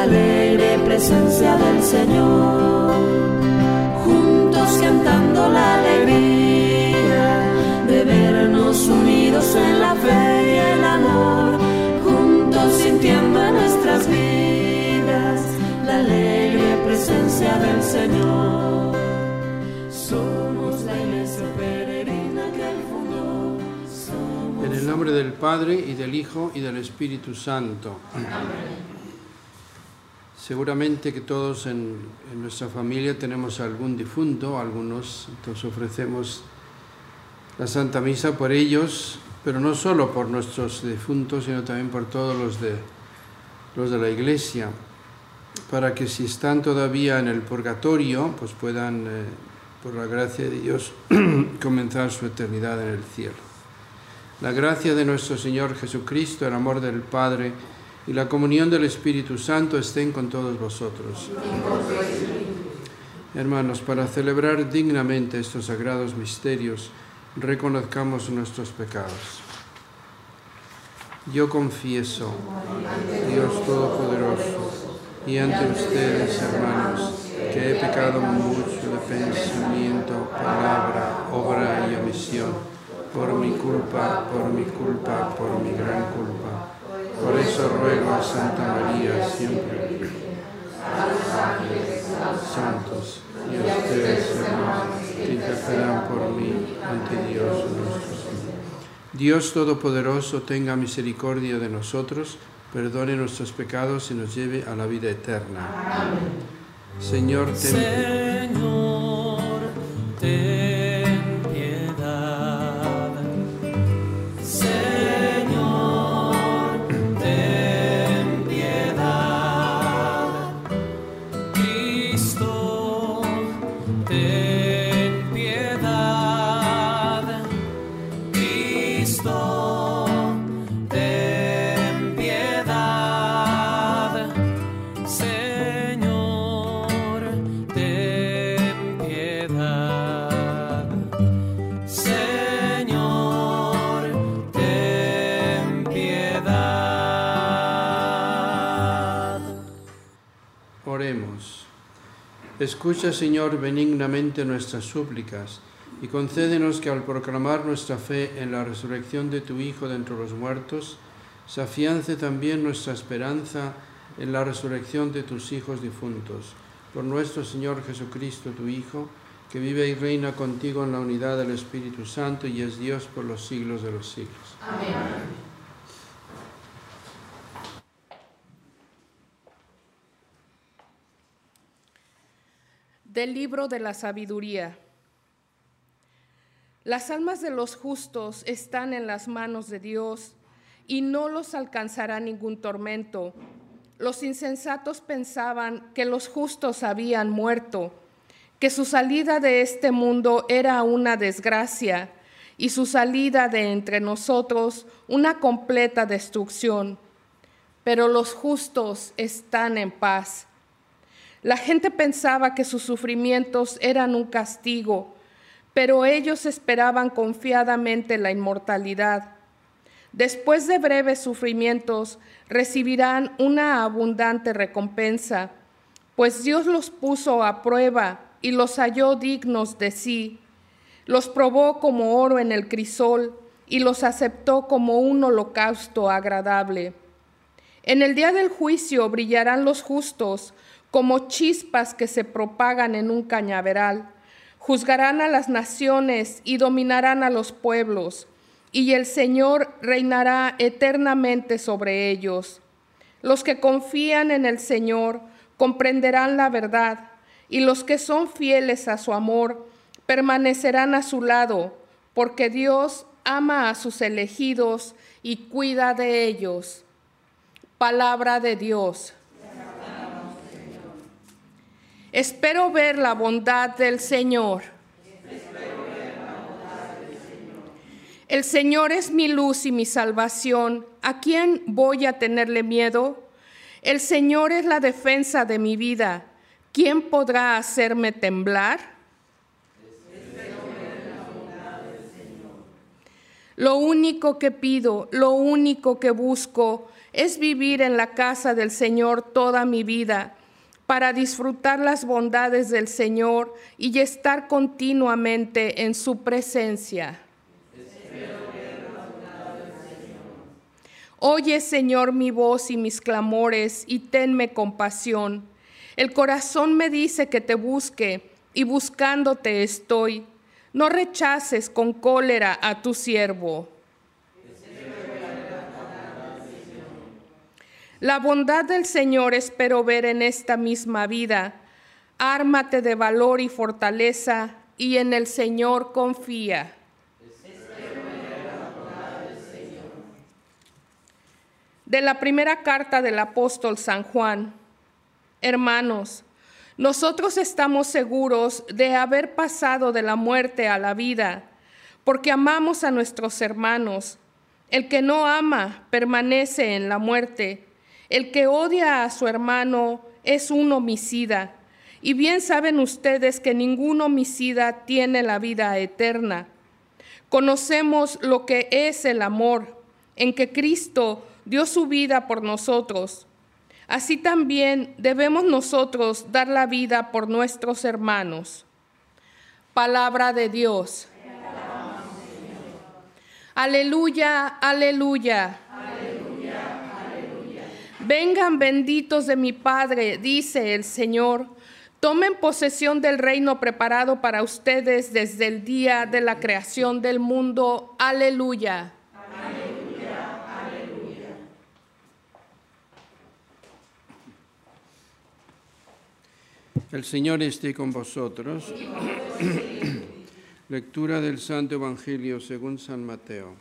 La alegre presencia del Señor. Juntos cantando la alegría de vernos unidos en la fe y el amor, juntos sintiendo en nuestras vidas la alegre presencia del Señor. Somos la iglesia peregrina que Él fundó. Somos En el nombre del Padre y del Hijo y del Espíritu Santo. Seguramente que todos en, nuestra familia tenemos algún difunto, algunos, entonces ofrecemos la Santa Misa por ellos, pero no solo por nuestros difuntos, sino también por todos los de, los de la Iglesia, para que si están todavía en el purgatorio, pues puedan, eh, por la gracia de Dios, comenzar su eternidad en el cielo. La gracia de nuestro Señor Jesucristo, el amor del Padre y la comunión del Espíritu Santo estén con todos vosotros. Hermanos, para celebrar dignamente estos sagrados misterios, reconozcamos nuestros pecados. Yo confieso, Dios Todopoderoso, y ante ustedes, hermanos, que he pecado mucho de pensamiento, palabra, obra y omisión, por mi culpa, por mi culpa, por mi gran culpa. Por eso ruego a Santa María siempre, santos, y a ustedes, hermanos, que intercedan por mí ante Dios nuestro Señor. Dios Todopoderoso tenga misericordia de nosotros, perdone nuestros pecados y nos lleve a la vida eterna. Señor, ten Señor, ten Escucha, Señor, benignamente nuestras súplicas y concédenos que al proclamar nuestra fe en la resurrección de tu Hijo de entre los muertos, se afiance también nuestra esperanza en la resurrección de tus hijos difuntos. Por nuestro Señor Jesucristo, tu Hijo, que vive y reina contigo en la unidad del Espíritu Santo y es Dios por los siglos de los siglos. Del libro de la sabiduría. Las almas de los justos están en las manos de Dios y no los alcanzará ningún tormento. Los insensatos pensaban que los justos habían muerto, que su salida de este mundo era una desgracia y su salida de entre nosotros una completa destrucción. Pero los justos están en paz. La gente pensaba que sus sufrimientos eran un castigo, pero ellos esperaban confiadamente la inmortalidad. Después de breves sufrimientos recibirán una abundante recompensa, pues Dios los puso a prueba y los halló dignos de sí. Los probó como oro en el crisol y los aceptó como un holocausto agradable. En el día del juicio brillarán los justos como chispas que se propagan en un cañaveral. Juzgarán a las naciones y dominarán a los pueblos, y el Señor reinará eternamente sobre ellos. Los que confían en el Señor comprenderán la verdad, y los que son fieles a su amor permanecerán a su lado, porque Dios ama a sus elegidos y cuida de ellos. Palabra de Dios. Espero ver la bondad del Señor. El Señor es mi luz y mi salvación. ¿A quién voy a tenerle miedo? El Señor es la defensa de mi vida. ¿Quién podrá hacerme temblar? Lo único que pido, lo único que busco es vivir en la casa del Señor toda mi vida para disfrutar las bondades del Señor y estar continuamente en su presencia. Oye, Señor, mi voz y mis clamores y tenme compasión. El corazón me dice que te busque y buscándote estoy. No rechaces con cólera a tu siervo. La bondad del Señor espero ver en esta misma vida. Ármate de valor y fortaleza y en el Señor confía. De la primera carta del apóstol San Juan. Hermanos, nosotros estamos seguros de haber pasado de la muerte a la vida, porque amamos a nuestros hermanos. El que no ama permanece en la muerte. El que odia a su hermano es un homicida. Y bien saben ustedes que ningún homicida tiene la vida eterna. Conocemos lo que es el amor, en que Cristo dio su vida por nosotros. Así también debemos nosotros dar la vida por nuestros hermanos. Palabra de Dios. Aleluya, aleluya. Vengan benditos de mi Padre, dice el Señor. Tomen posesión del reino preparado para ustedes desde el día de la creación del mundo. Aleluya. El Señor esté con vosotros. Lectura del Santo Evangelio según San Mateo.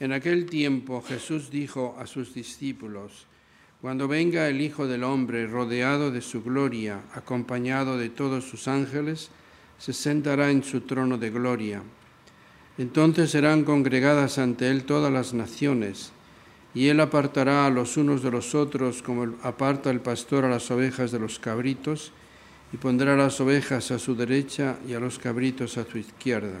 En aquel tiempo Jesús dijo a sus discípulos, Cuando venga el Hijo del Hombre rodeado de su gloria, acompañado de todos sus ángeles, se sentará en su trono de gloria. Entonces serán congregadas ante él todas las naciones, y él apartará a los unos de los otros como aparta el pastor a las ovejas de los cabritos, y pondrá las ovejas a su derecha y a los cabritos a su izquierda.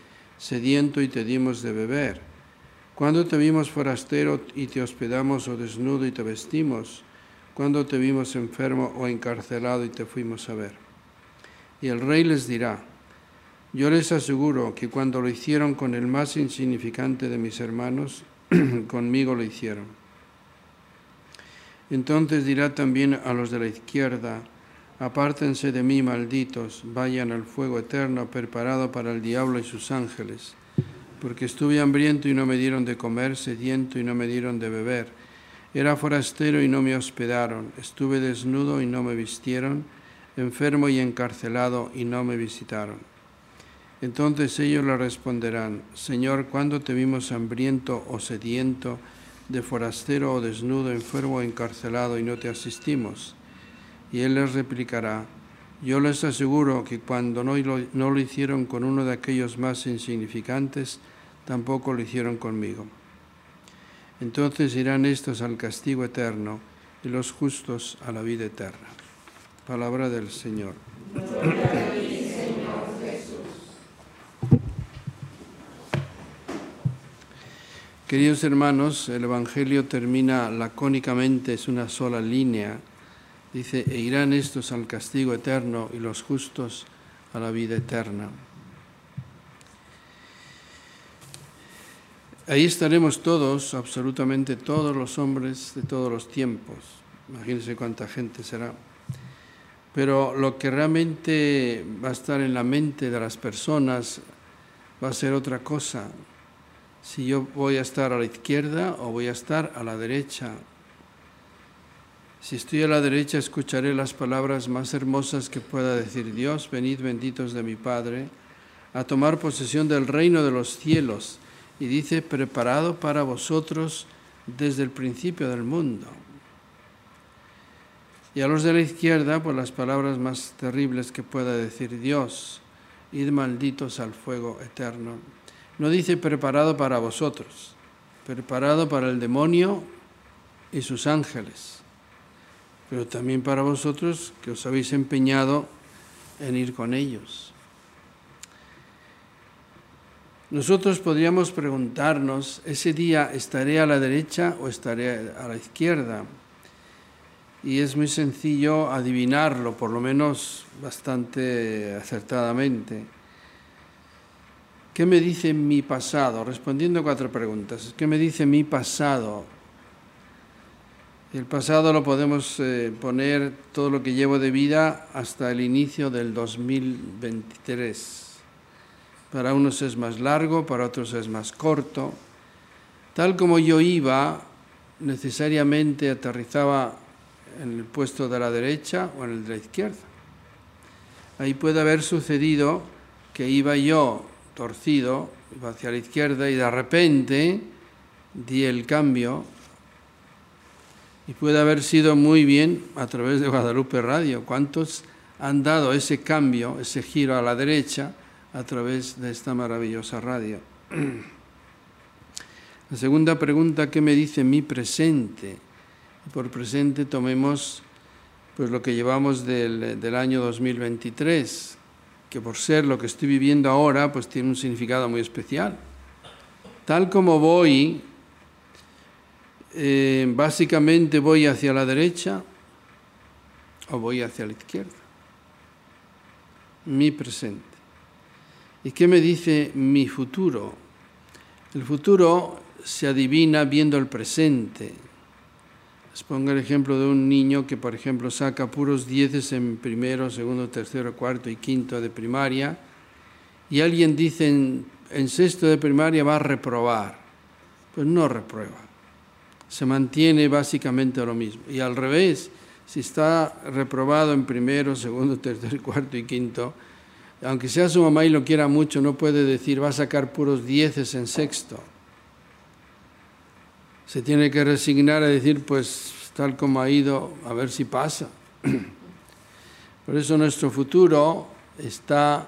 sediento y te dimos de beber? ¿Cuándo te vimos forastero y te hospedamos o desnudo y te vestimos? ¿Cuándo te vimos enfermo o encarcelado y te fuimos a ver? Y el rey les dirá, yo les aseguro que cuando lo hicieron con el más insignificante de mis hermanos, conmigo lo hicieron. Entonces dirá también a los de la izquierda, apártense de mí, malditos, vayan al fuego eterno preparado para el diablo y sus ángeles, porque estuve hambriento y no me dieron de comer, sediento y no me dieron de beber, era forastero y no me hospedaron, estuve desnudo y no me vistieron, enfermo y encarcelado y no me visitaron. Entonces ellos le responderán, Señor, ¿cuándo te vimos hambriento o sediento, de forastero o desnudo, enfermo o encarcelado y no te asistimos? Y él les replicará, yo les aseguro que cuando no lo, no lo hicieron con uno de aquellos más insignificantes, tampoco lo hicieron conmigo. Entonces irán estos al castigo eterno y los justos a la vida eterna. Palabra del Señor. Queridos hermanos, el Evangelio termina lacónicamente, es una sola línea. Dice, e irán estos al castigo eterno y los justos a la vida eterna. Ahí estaremos todos, absolutamente todos los hombres de todos los tiempos. Imagínense cuánta gente será. Pero lo que realmente va a estar en la mente de las personas va a ser otra cosa. Si yo voy a estar a la izquierda o voy a estar a la derecha. Si estoy a la derecha escucharé las palabras más hermosas que pueda decir Dios, venid benditos de mi Padre, a tomar posesión del reino de los cielos y dice, preparado para vosotros desde el principio del mundo. Y a los de la izquierda, por las palabras más terribles que pueda decir Dios, id malditos al fuego eterno. No dice preparado para vosotros, preparado para el demonio y sus ángeles, pero también para vosotros que os habéis empeñado en ir con ellos. Nosotros podríamos preguntarnos, ¿ese día estaré a la derecha o estaré a la izquierda? Y es muy sencillo adivinarlo, por lo menos bastante acertadamente. ¿Qué me dice mi pasado? Respondiendo cuatro preguntas. ¿Qué me dice mi pasado? El pasado lo podemos eh, poner todo lo que llevo de vida hasta el inicio del 2023. Para unos es más largo, para otros es más corto. Tal como yo iba, necesariamente aterrizaba en el puesto de la derecha o en el de la izquierda. Ahí puede haber sucedido que iba yo torcido, iba hacia la izquierda y de repente di el cambio y puede haber sido muy bien a través de Guadalupe Radio. ¿Cuántos han dado ese cambio, ese giro a la derecha a través de esta maravillosa radio. La segunda pregunta, ¿qué me dice mi presente? Por presente tomemos pues lo que llevamos del, del, año 2023, que por ser lo que estoy viviendo ahora, pues tiene un significado muy especial. Tal como voy, eh, básicamente voy hacia la derecha o voy hacia la izquierda. Mi presente. ¿Y qué me dice mi futuro? El futuro se adivina viendo el presente. Les pongo el ejemplo de un niño que, por ejemplo, saca puros dieces en primero, segundo, tercero, cuarto y quinto de primaria, y alguien dice en, en sexto de primaria va a reprobar. Pues no reprueba. Se mantiene básicamente lo mismo. Y al revés, si está reprobado en primero, segundo, tercero, cuarto y quinto, aunque sea su mamá y lo quiera mucho, no puede decir va a sacar puros dieces en sexto. Se tiene que resignar a decir, pues tal como ha ido, a ver si pasa. Por eso nuestro futuro está,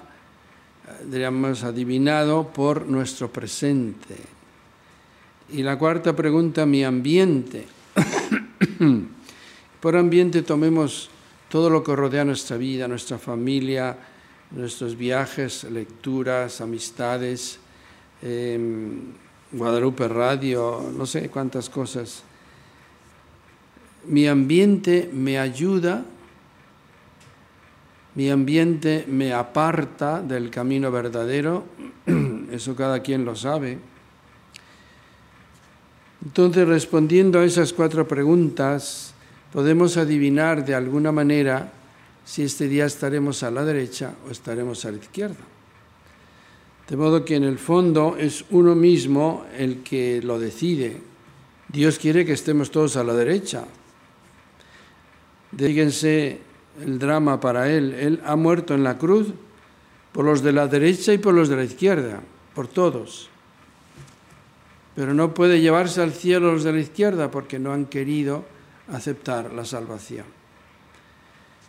diríamos, adivinado por nuestro presente. Y la cuarta pregunta, mi ambiente. por ambiente tomemos todo lo que rodea nuestra vida, nuestra familia, nuestros viajes, lecturas, amistades, eh, Guadalupe Radio, no sé cuántas cosas. Mi ambiente me ayuda, mi ambiente me aparta del camino verdadero, eso cada quien lo sabe. Entonces, respondiendo a esas cuatro preguntas, podemos adivinar de alguna manera si este día estaremos a la derecha o estaremos a la izquierda. De modo que en el fondo es uno mismo el que lo decide. Dios quiere que estemos todos a la derecha. Díganse el drama para Él. Él ha muerto en la cruz por los de la derecha y por los de la izquierda, por todos. Pero no puede llevarse al cielo los de la izquierda porque no han querido aceptar la salvación.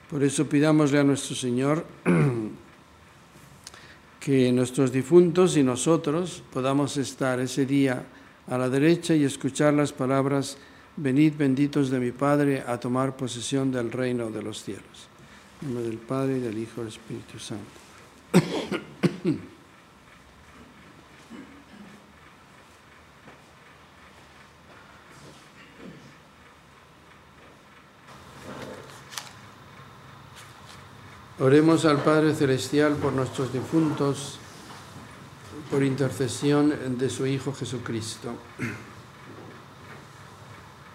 Por eso pidámosle a nuestro Señor que nuestros difuntos y nosotros podamos estar ese día a la derecha y escuchar las palabras, venid benditos de mi Padre a tomar posesión del reino de los cielos. En nombre del Padre y del Hijo y del Espíritu Santo. Oremos al Padre Celestial por nuestros difuntos, por intercesión de su Hijo Jesucristo.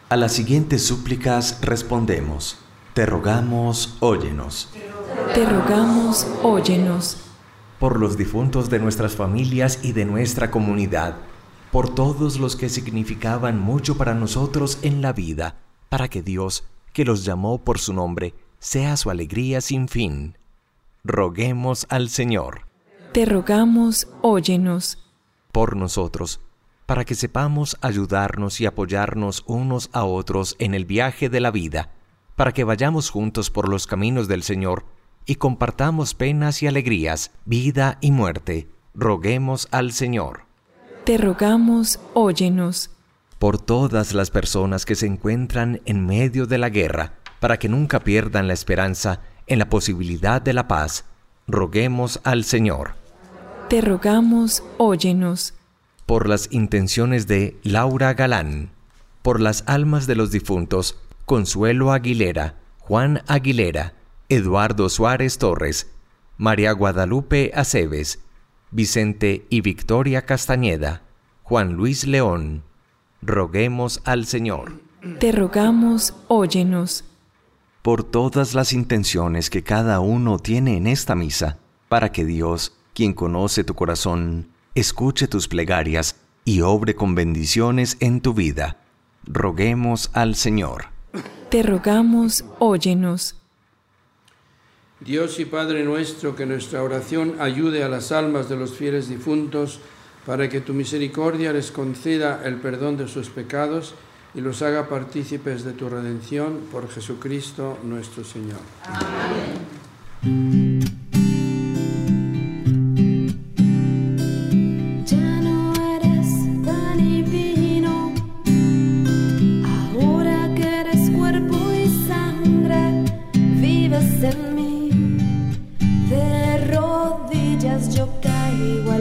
A las siguientes súplicas respondemos. Te rogamos, óyenos. Te rogamos, óyenos. Por los difuntos de nuestras familias y de nuestra comunidad. Por todos los que significaban mucho para nosotros en la vida. Para que Dios, que los llamó por su nombre, sea su alegría sin fin. Roguemos al Señor. Te rogamos, óyenos. Por nosotros, para que sepamos ayudarnos y apoyarnos unos a otros en el viaje de la vida, para que vayamos juntos por los caminos del Señor y compartamos penas y alegrías, vida y muerte. Roguemos al Señor. Te rogamos, óyenos. Por todas las personas que se encuentran en medio de la guerra, para que nunca pierdan la esperanza en la posibilidad de la paz, roguemos al Señor. Te rogamos, óyenos. Por las intenciones de Laura Galán, por las almas de los difuntos, Consuelo Aguilera, Juan Aguilera, Eduardo Suárez Torres, María Guadalupe Aceves, Vicente y Victoria Castañeda, Juan Luis León. Roguemos al Señor. Te rogamos, óyenos. Por todas las intenciones que cada uno tiene en esta misa, para que Dios, quien conoce tu corazón, escuche tus plegarias y obre con bendiciones en tu vida. Roguemos al Señor. Te rogamos, óyenos. Dios y Padre nuestro, que nuestra oración ayude a las almas de los fieles difuntos, para que tu misericordia les conceda el perdón de sus pecados y los haga partícipes de tu redención por Jesucristo nuestro Señor. Vives en mí. De rodillas yo caigo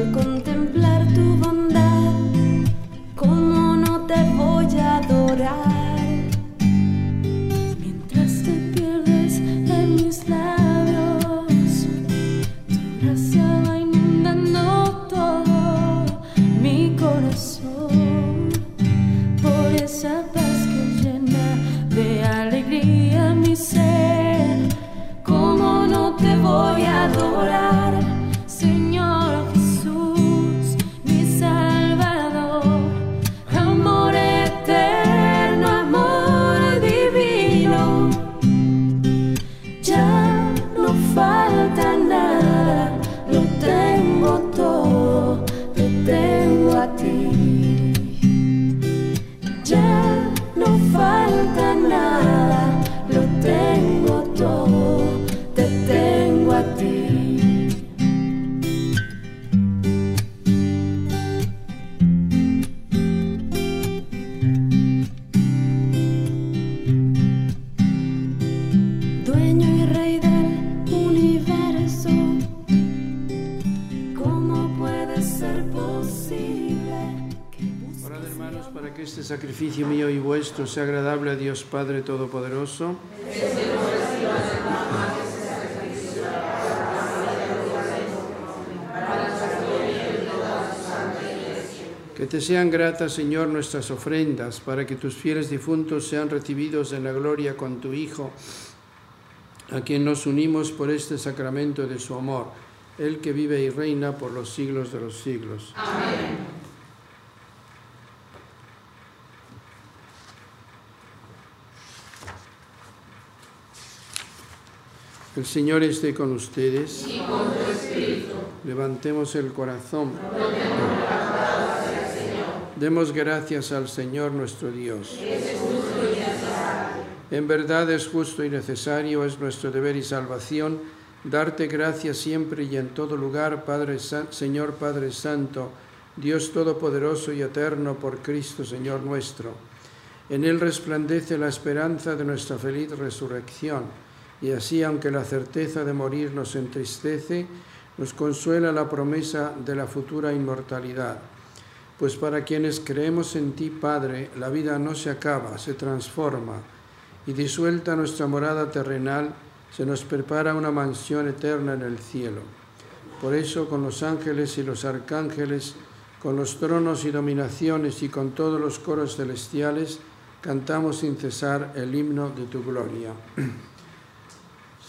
sacrificio mío y vuestro sea agradable a Dios Padre Todopoderoso. Que te sean gratas, Señor, nuestras ofrendas, para que tus fieles difuntos sean recibidos en la gloria con tu Hijo, a quien nos unimos por este sacramento de su amor, el que vive y reina por los siglos de los siglos. El Señor esté con ustedes. Levantemos el corazón. Demos gracias al Señor nuestro Dios. En verdad es justo y necesario, es nuestro deber y salvación Darte gracias siempre y en todo lugar, Padre San- Señor Padre Santo, Dios Todopoderoso y Eterno por Cristo, Señor nuestro. En Él resplandece la esperanza de nuestra feliz resurrección, y así, aunque la certeza de morir nos entristece, nos consuela la promesa de la futura inmortalidad. Pues para quienes creemos en ti, Padre, la vida no se acaba, se transforma, y disuelta nuestra morada terrenal, se nos prepara una mansión eterna en el cielo. Por eso, con los ángeles y los arcángeles, con los tronos y dominaciones y con todos los coros celestiales, cantamos sin cesar el himno de tu gloria.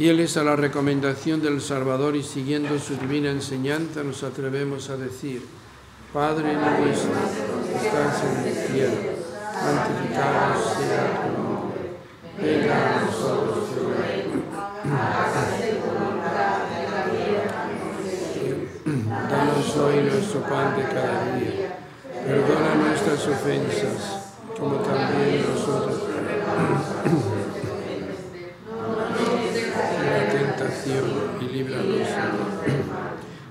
Fieles a la recomendación del Salvador y siguiendo su divina enseñanza, nos atrevemos a decir, Padre nuestro, que estás en el cielo, santificado sea tu nombre, venga a nosotros tu reino, hágase tu voluntad en la tierra Danos hoy nuestro pan de cada día, perdona nuestras ofensas, como también nosotros. la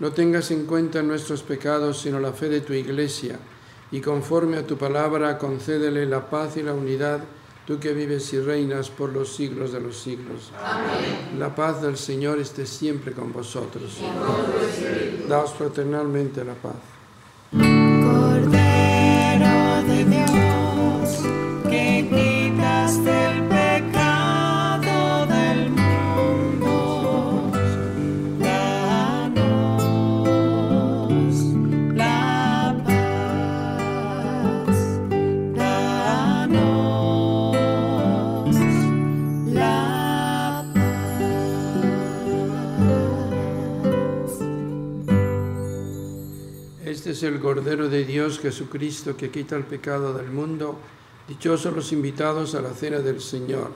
no tengas en cuenta nuestros pecados, sino la fe de tu iglesia, y conforme a tu palabra concédele la paz y la unidad, tú que vives y reinas por los siglos de los siglos. Amén. La paz del Señor esté siempre con vosotros. Daos fraternalmente la paz. Este es el Cordero de Dios Jesucristo que quita el pecado del mundo. Dichosos los invitados a la cena del Señor.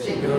Señor,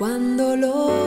Cuando lo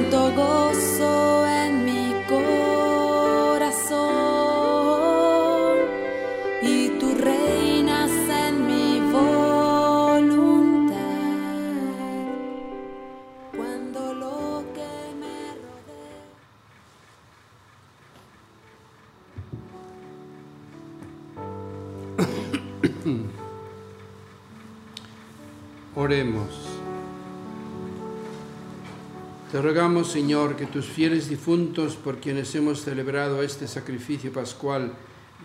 siento gozo rogamos, Señor, que tus fieles difuntos, por quienes hemos celebrado este sacrificio pascual,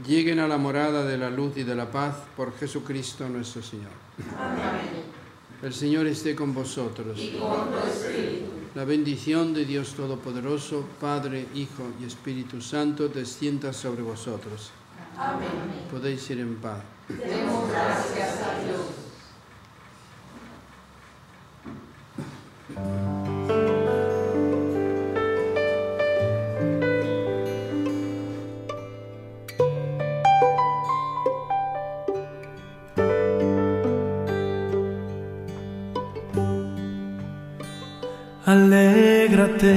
lleguen a la morada de la luz y de la paz por Jesucristo nuestro Señor. El Señor esté con vosotros. La bendición de Dios Todopoderoso, Padre, Hijo y Espíritu Santo, descienda sobre vosotros. Podéis ir en paz. Alégrate,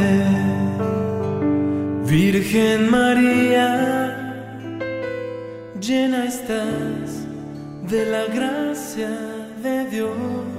Virgen María, llena estás de la gracia de Dios.